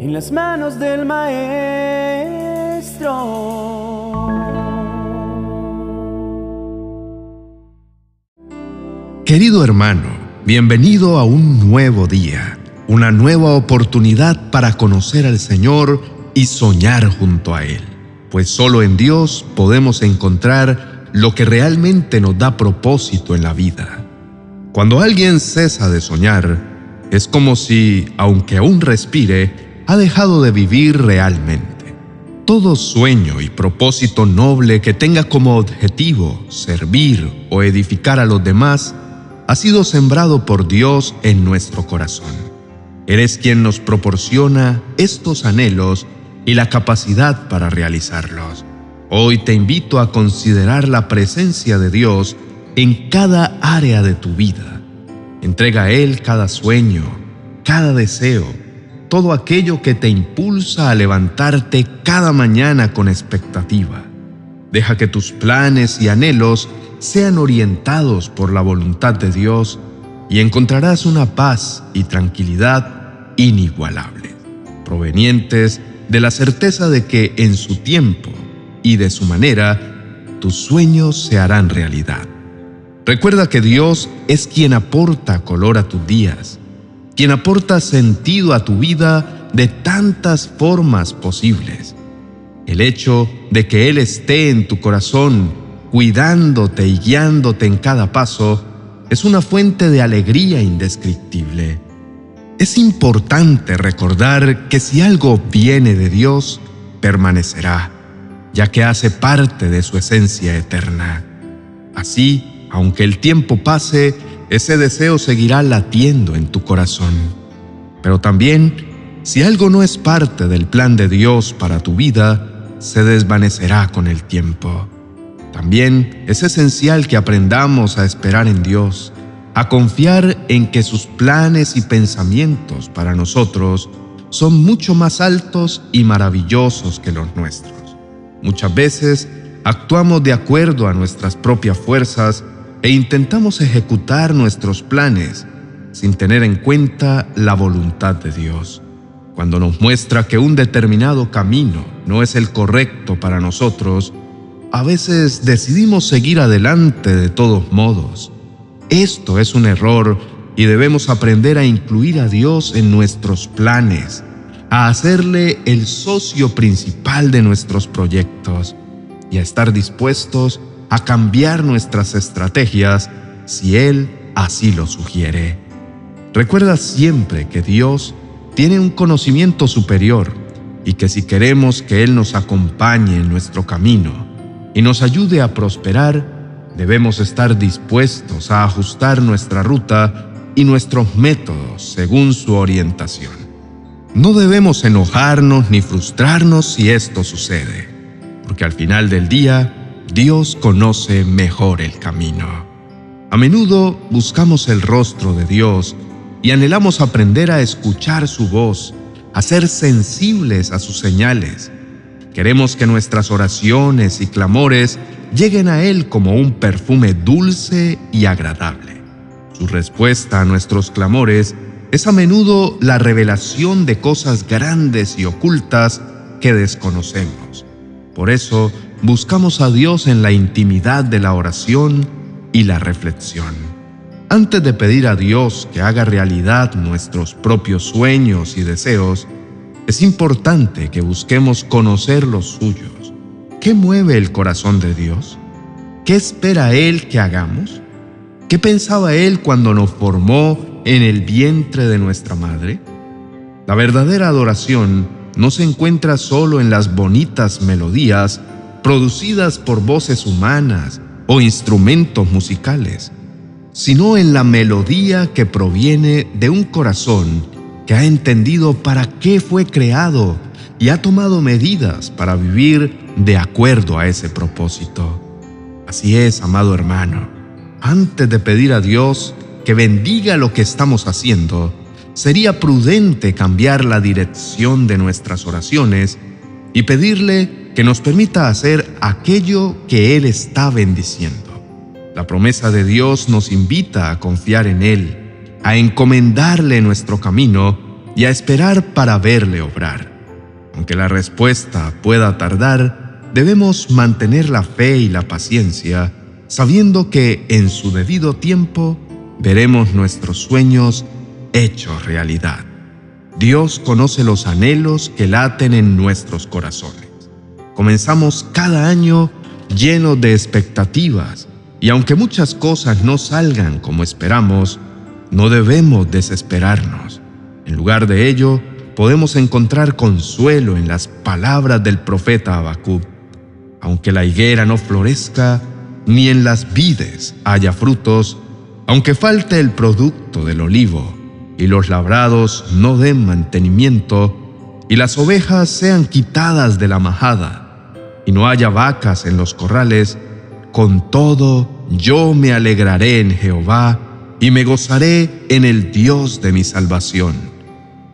en las manos del Maestro. Querido hermano, bienvenido a un nuevo día, una nueva oportunidad para conocer al Señor y soñar junto a Él, pues solo en Dios podemos encontrar lo que realmente nos da propósito en la vida. Cuando alguien cesa de soñar, es como si, aunque aún respire, ha dejado de vivir realmente. Todo sueño y propósito noble que tenga como objetivo servir o edificar a los demás ha sido sembrado por Dios en nuestro corazón. Eres quien nos proporciona estos anhelos y la capacidad para realizarlos. Hoy te invito a considerar la presencia de Dios en cada área de tu vida. Entrega a Él cada sueño, cada deseo, todo aquello que te impulsa a levantarte cada mañana con expectativa. Deja que tus planes y anhelos sean orientados por la voluntad de Dios y encontrarás una paz y tranquilidad inigualables, provenientes de la certeza de que en su tiempo y de su manera tus sueños se harán realidad. Recuerda que Dios es quien aporta color a tus días, quien aporta sentido a tu vida de tantas formas posibles. El hecho de que Él esté en tu corazón, cuidándote y guiándote en cada paso, es una fuente de alegría indescriptible. Es importante recordar que si algo viene de Dios, permanecerá, ya que hace parte de su esencia eterna. Así, aunque el tiempo pase, ese deseo seguirá latiendo en tu corazón. Pero también, si algo no es parte del plan de Dios para tu vida, se desvanecerá con el tiempo. También es esencial que aprendamos a esperar en Dios, a confiar en que sus planes y pensamientos para nosotros son mucho más altos y maravillosos que los nuestros. Muchas veces actuamos de acuerdo a nuestras propias fuerzas e intentamos ejecutar nuestros planes sin tener en cuenta la voluntad de Dios. Cuando nos muestra que un determinado camino no es el correcto para nosotros, a veces decidimos seguir adelante de todos modos. Esto es un error y debemos aprender a incluir a Dios en nuestros planes, a hacerle el socio principal de nuestros proyectos y a estar dispuestos a cambiar nuestras estrategias si Él así lo sugiere. Recuerda siempre que Dios tiene un conocimiento superior y que si queremos que Él nos acompañe en nuestro camino y nos ayude a prosperar, debemos estar dispuestos a ajustar nuestra ruta y nuestros métodos según su orientación. No debemos enojarnos ni frustrarnos si esto sucede, porque al final del día, Dios conoce mejor el camino. A menudo buscamos el rostro de Dios y anhelamos aprender a escuchar su voz, a ser sensibles a sus señales. Queremos que nuestras oraciones y clamores lleguen a Él como un perfume dulce y agradable. Su respuesta a nuestros clamores es a menudo la revelación de cosas grandes y ocultas que desconocemos. Por eso, buscamos a Dios en la intimidad de la oración y la reflexión. Antes de pedir a Dios que haga realidad nuestros propios sueños y deseos, es importante que busquemos conocer los suyos. ¿Qué mueve el corazón de Dios? ¿Qué espera Él que hagamos? ¿Qué pensaba Él cuando nos formó en el vientre de nuestra madre? La verdadera adoración no se encuentra solo en las bonitas melodías producidas por voces humanas o instrumentos musicales, sino en la melodía que proviene de un corazón que ha entendido para qué fue creado y ha tomado medidas para vivir de acuerdo a ese propósito. Así es, amado hermano, antes de pedir a Dios que bendiga lo que estamos haciendo, sería prudente cambiar la dirección de nuestras oraciones y pedirle que nos permita hacer aquello que Él está bendiciendo. La promesa de Dios nos invita a confiar en Él, a encomendarle nuestro camino y a esperar para verle obrar. Aunque la respuesta pueda tardar, debemos mantener la fe y la paciencia, sabiendo que en su debido tiempo veremos nuestros sueños hechos realidad. Dios conoce los anhelos que laten en nuestros corazones. Comenzamos cada año lleno de expectativas y aunque muchas cosas no salgan como esperamos, no debemos desesperarnos. En lugar de ello, podemos encontrar consuelo en las palabras del profeta Habacuc. Aunque la higuera no florezca, ni en las vides haya frutos, aunque falte el producto del olivo, y los labrados no den mantenimiento, y las ovejas sean quitadas de la majada, y no haya vacas en los corrales, con todo yo me alegraré en Jehová y me gozaré en el Dios de mi salvación.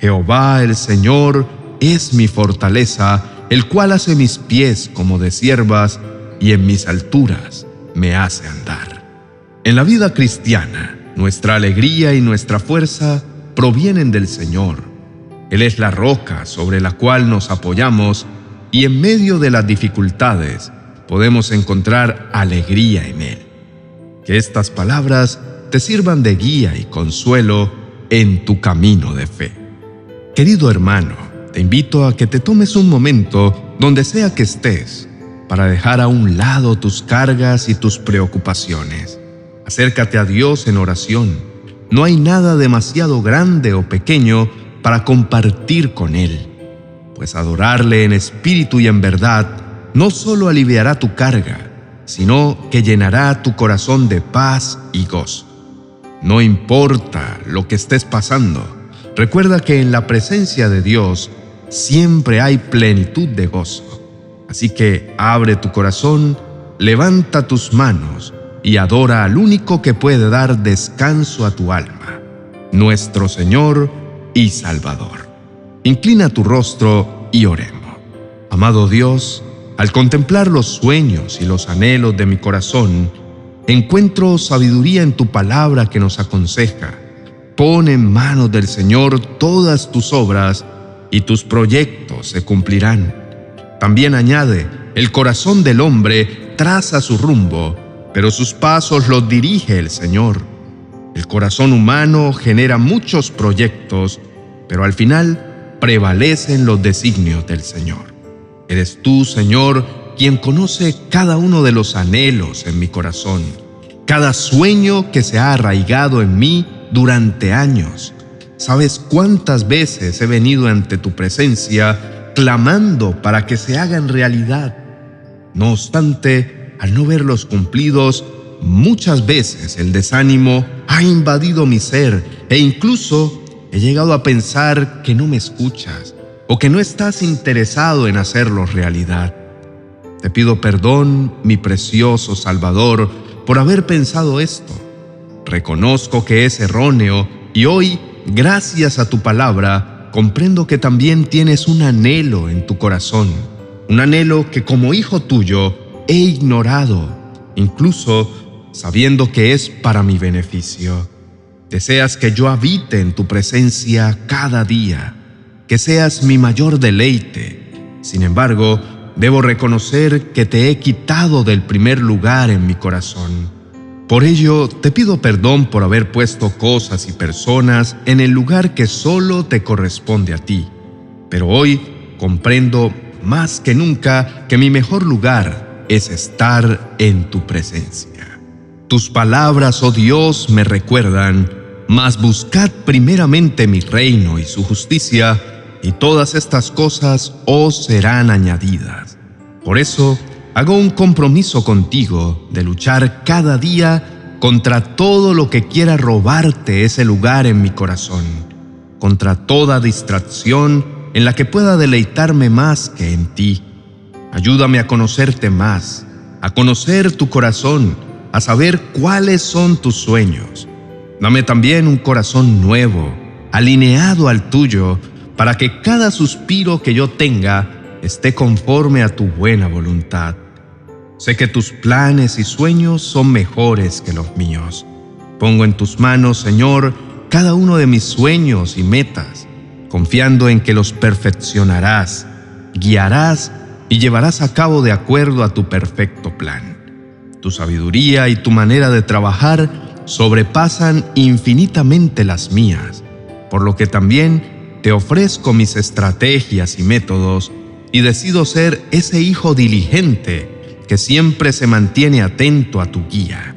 Jehová el Señor es mi fortaleza, el cual hace mis pies como de siervas y en mis alturas me hace andar. En la vida cristiana, nuestra alegría y nuestra fuerza provienen del Señor. Él es la roca sobre la cual nos apoyamos y en medio de las dificultades podemos encontrar alegría en Él. Que estas palabras te sirvan de guía y consuelo en tu camino de fe. Querido hermano, te invito a que te tomes un momento donde sea que estés para dejar a un lado tus cargas y tus preocupaciones. Acércate a Dios en oración. No hay nada demasiado grande o pequeño para compartir con Él, pues adorarle en espíritu y en verdad no solo aliviará tu carga, sino que llenará tu corazón de paz y gozo. No importa lo que estés pasando, recuerda que en la presencia de Dios siempre hay plenitud de gozo. Así que abre tu corazón, levanta tus manos y adora al único que puede dar descanso a tu alma, nuestro Señor y Salvador. Inclina tu rostro y oremos. Amado Dios, al contemplar los sueños y los anhelos de mi corazón, encuentro sabiduría en tu palabra que nos aconseja. Pon en manos del Señor todas tus obras y tus proyectos se cumplirán. También añade, el corazón del hombre traza su rumbo, pero sus pasos los dirige el Señor. El corazón humano genera muchos proyectos, pero al final prevalecen los designios del Señor. Eres tú, Señor, quien conoce cada uno de los anhelos en mi corazón, cada sueño que se ha arraigado en mí durante años. Sabes cuántas veces he venido ante tu presencia clamando para que se hagan realidad. No obstante, al no verlos cumplidos, muchas veces el desánimo ha invadido mi ser e incluso he llegado a pensar que no me escuchas o que no estás interesado en hacerlo realidad. Te pido perdón, mi precioso Salvador, por haber pensado esto. Reconozco que es erróneo y hoy, gracias a tu palabra, comprendo que también tienes un anhelo en tu corazón, un anhelo que como hijo tuyo he ignorado, incluso sabiendo que es para mi beneficio. Deseas que yo habite en tu presencia cada día que seas mi mayor deleite. Sin embargo, debo reconocer que te he quitado del primer lugar en mi corazón. Por ello, te pido perdón por haber puesto cosas y personas en el lugar que solo te corresponde a ti. Pero hoy comprendo más que nunca que mi mejor lugar es estar en tu presencia. Tus palabras, oh Dios, me recuerdan, mas buscad primeramente mi reino y su justicia, y todas estas cosas os serán añadidas. Por eso, hago un compromiso contigo de luchar cada día contra todo lo que quiera robarte ese lugar en mi corazón, contra toda distracción en la que pueda deleitarme más que en ti. Ayúdame a conocerte más, a conocer tu corazón, a saber cuáles son tus sueños. Dame también un corazón nuevo, alineado al tuyo, para que cada suspiro que yo tenga esté conforme a tu buena voluntad. Sé que tus planes y sueños son mejores que los míos. Pongo en tus manos, Señor, cada uno de mis sueños y metas. confiando en que los perfeccionarás, guiarás y llevarás a cabo de acuerdo a tu perfecto plan. Tu sabiduría y tu manera de trabajar sobrepasan infinitamente las mías, por lo que también te ofrezco mis estrategias y métodos y decido ser ese hijo diligente que siempre se mantiene atento a tu guía.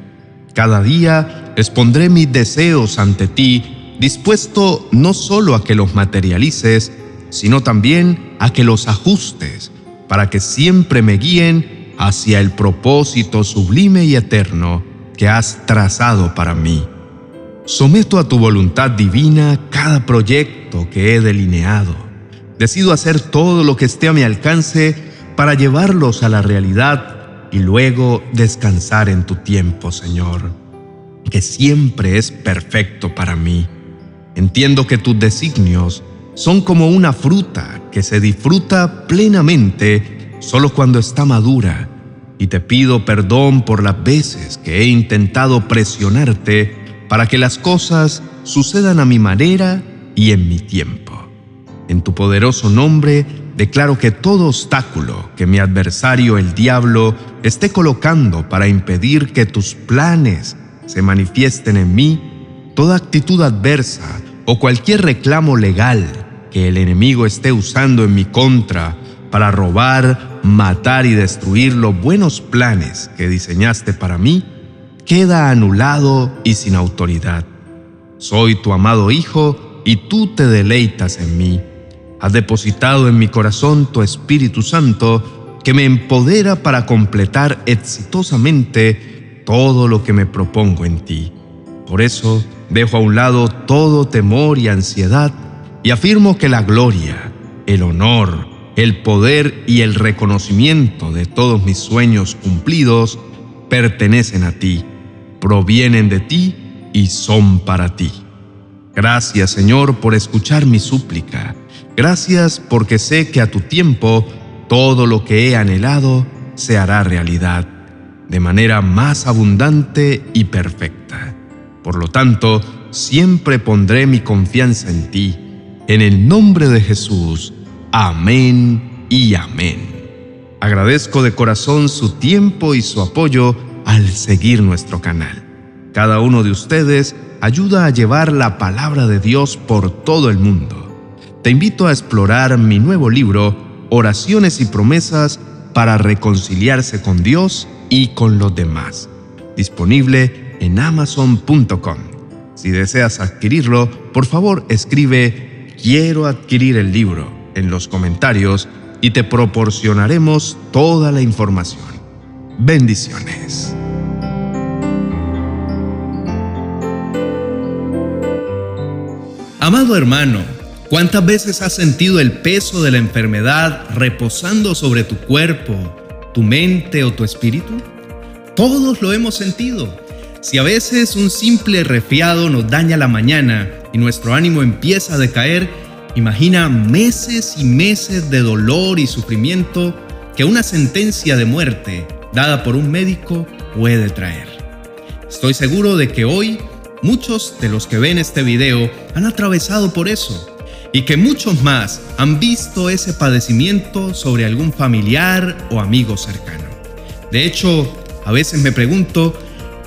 Cada día expondré mis deseos ante ti dispuesto no solo a que los materialices, sino también a que los ajustes, para que siempre me guíen hacia el propósito sublime y eterno que has trazado para mí. Someto a tu voluntad divina cada proyecto que he delineado. Decido hacer todo lo que esté a mi alcance para llevarlos a la realidad y luego descansar en tu tiempo, Señor, que siempre es perfecto para mí. Entiendo que tus designios son como una fruta que se disfruta plenamente solo cuando está madura, y te pido perdón por las veces que he intentado presionarte para que las cosas sucedan a mi manera y en mi tiempo. En tu poderoso nombre declaro que todo obstáculo que mi adversario el diablo esté colocando para impedir que tus planes se manifiesten en mí, toda actitud adversa o cualquier reclamo legal que el enemigo esté usando en mi contra para robar, matar y destruir los buenos planes que diseñaste para mí, queda anulado y sin autoridad. Soy tu amado Hijo y tú te deleitas en mí. Has depositado en mi corazón tu Espíritu Santo que me empodera para completar exitosamente todo lo que me propongo en ti. Por eso, Dejo a un lado todo temor y ansiedad y afirmo que la gloria, el honor, el poder y el reconocimiento de todos mis sueños cumplidos pertenecen a ti, provienen de ti y son para ti. Gracias Señor por escuchar mi súplica. Gracias porque sé que a tu tiempo todo lo que he anhelado se hará realidad de manera más abundante y perfecta. Por lo tanto, siempre pondré mi confianza en ti. En el nombre de Jesús. Amén y amén. Agradezco de corazón su tiempo y su apoyo al seguir nuestro canal. Cada uno de ustedes ayuda a llevar la palabra de Dios por todo el mundo. Te invito a explorar mi nuevo libro, Oraciones y Promesas para reconciliarse con Dios y con los demás, disponible en amazon.com. Si deseas adquirirlo, por favor escribe Quiero adquirir el libro en los comentarios y te proporcionaremos toda la información. Bendiciones. Amado hermano, ¿cuántas veces has sentido el peso de la enfermedad reposando sobre tu cuerpo, tu mente o tu espíritu? Todos lo hemos sentido si a veces un simple resfriado nos daña la mañana y nuestro ánimo empieza a decaer, imagina meses y meses de dolor y sufrimiento que una sentencia de muerte dada por un médico puede traer. Estoy seguro de que hoy muchos de los que ven este video han atravesado por eso y que muchos más han visto ese padecimiento sobre algún familiar o amigo cercano. De hecho, a veces me pregunto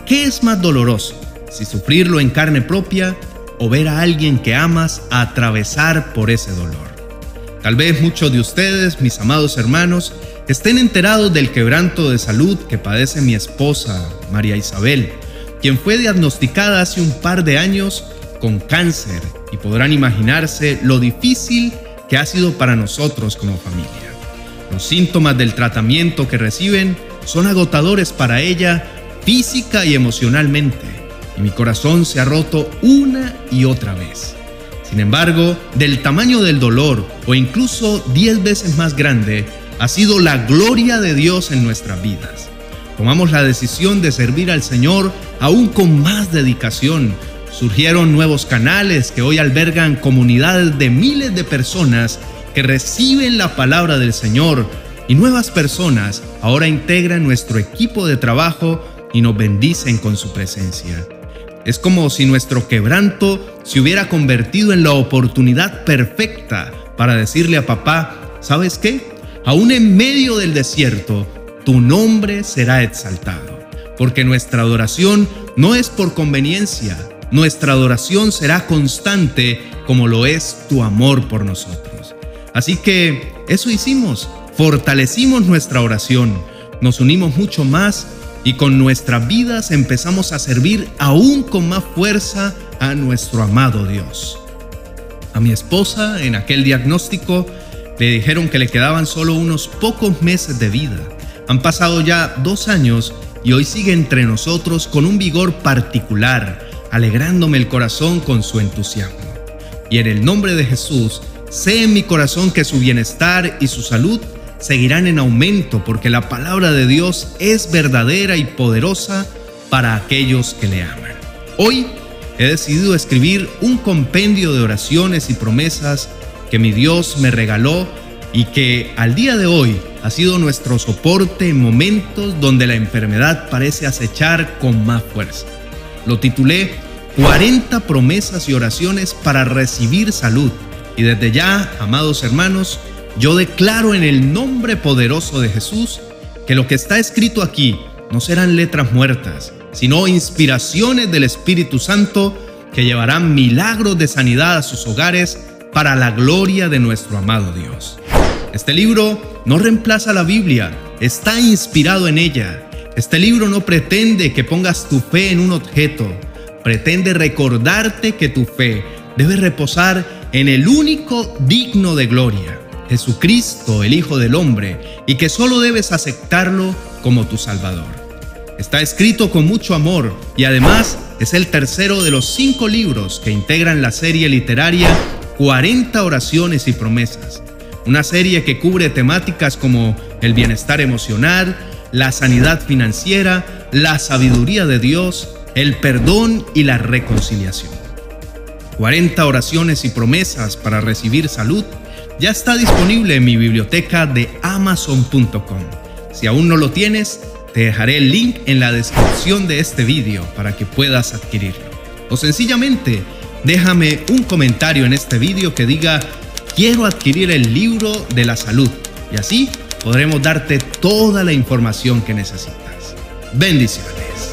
¿Qué es más doloroso? Si sufrirlo en carne propia o ver a alguien que amas atravesar por ese dolor. Tal vez muchos de ustedes, mis amados hermanos, estén enterados del quebranto de salud que padece mi esposa, María Isabel, quien fue diagnosticada hace un par de años con cáncer y podrán imaginarse lo difícil que ha sido para nosotros como familia. Los síntomas del tratamiento que reciben son agotadores para ella física y emocionalmente, mi corazón se ha roto una y otra vez. Sin embargo, del tamaño del dolor, o incluso diez veces más grande, ha sido la gloria de Dios en nuestras vidas. Tomamos la decisión de servir al Señor aún con más dedicación. Surgieron nuevos canales que hoy albergan comunidades de miles de personas que reciben la palabra del Señor y nuevas personas ahora integran nuestro equipo de trabajo y nos bendicen con su presencia. Es como si nuestro quebranto se hubiera convertido en la oportunidad perfecta para decirle a papá, ¿sabes qué? Aún en medio del desierto, tu nombre será exaltado, porque nuestra adoración no es por conveniencia, nuestra adoración será constante como lo es tu amor por nosotros. Así que eso hicimos, fortalecimos nuestra oración, nos unimos mucho más y con nuestras vidas empezamos a servir aún con más fuerza a nuestro amado Dios. A mi esposa en aquel diagnóstico le dijeron que le quedaban solo unos pocos meses de vida. Han pasado ya dos años y hoy sigue entre nosotros con un vigor particular, alegrándome el corazón con su entusiasmo. Y en el nombre de Jesús, sé en mi corazón que su bienestar y su salud seguirán en aumento porque la palabra de Dios es verdadera y poderosa para aquellos que le aman. Hoy he decidido escribir un compendio de oraciones y promesas que mi Dios me regaló y que al día de hoy ha sido nuestro soporte en momentos donde la enfermedad parece acechar con más fuerza. Lo titulé 40 promesas y oraciones para recibir salud. Y desde ya, amados hermanos, yo declaro en el nombre poderoso de Jesús que lo que está escrito aquí no serán letras muertas, sino inspiraciones del Espíritu Santo que llevarán milagros de sanidad a sus hogares para la gloria de nuestro amado Dios. Este libro no reemplaza la Biblia, está inspirado en ella. Este libro no pretende que pongas tu fe en un objeto, pretende recordarte que tu fe debe reposar en el único digno de gloria, Jesucristo, el Hijo del Hombre, y que solo debes aceptarlo como tu Salvador. Está escrito con mucho amor y además es el tercero de los cinco libros que integran la serie literaria 40 oraciones y promesas, una serie que cubre temáticas como el bienestar emocional, la sanidad financiera, la sabiduría de Dios, el perdón y la reconciliación. 40 oraciones y promesas para recibir salud ya está disponible en mi biblioteca de amazon.com. Si aún no lo tienes, te dejaré el link en la descripción de este vídeo para que puedas adquirirlo. O sencillamente, déjame un comentario en este vídeo que diga quiero adquirir el libro de la salud y así podremos darte toda la información que necesitas. Bendiciones.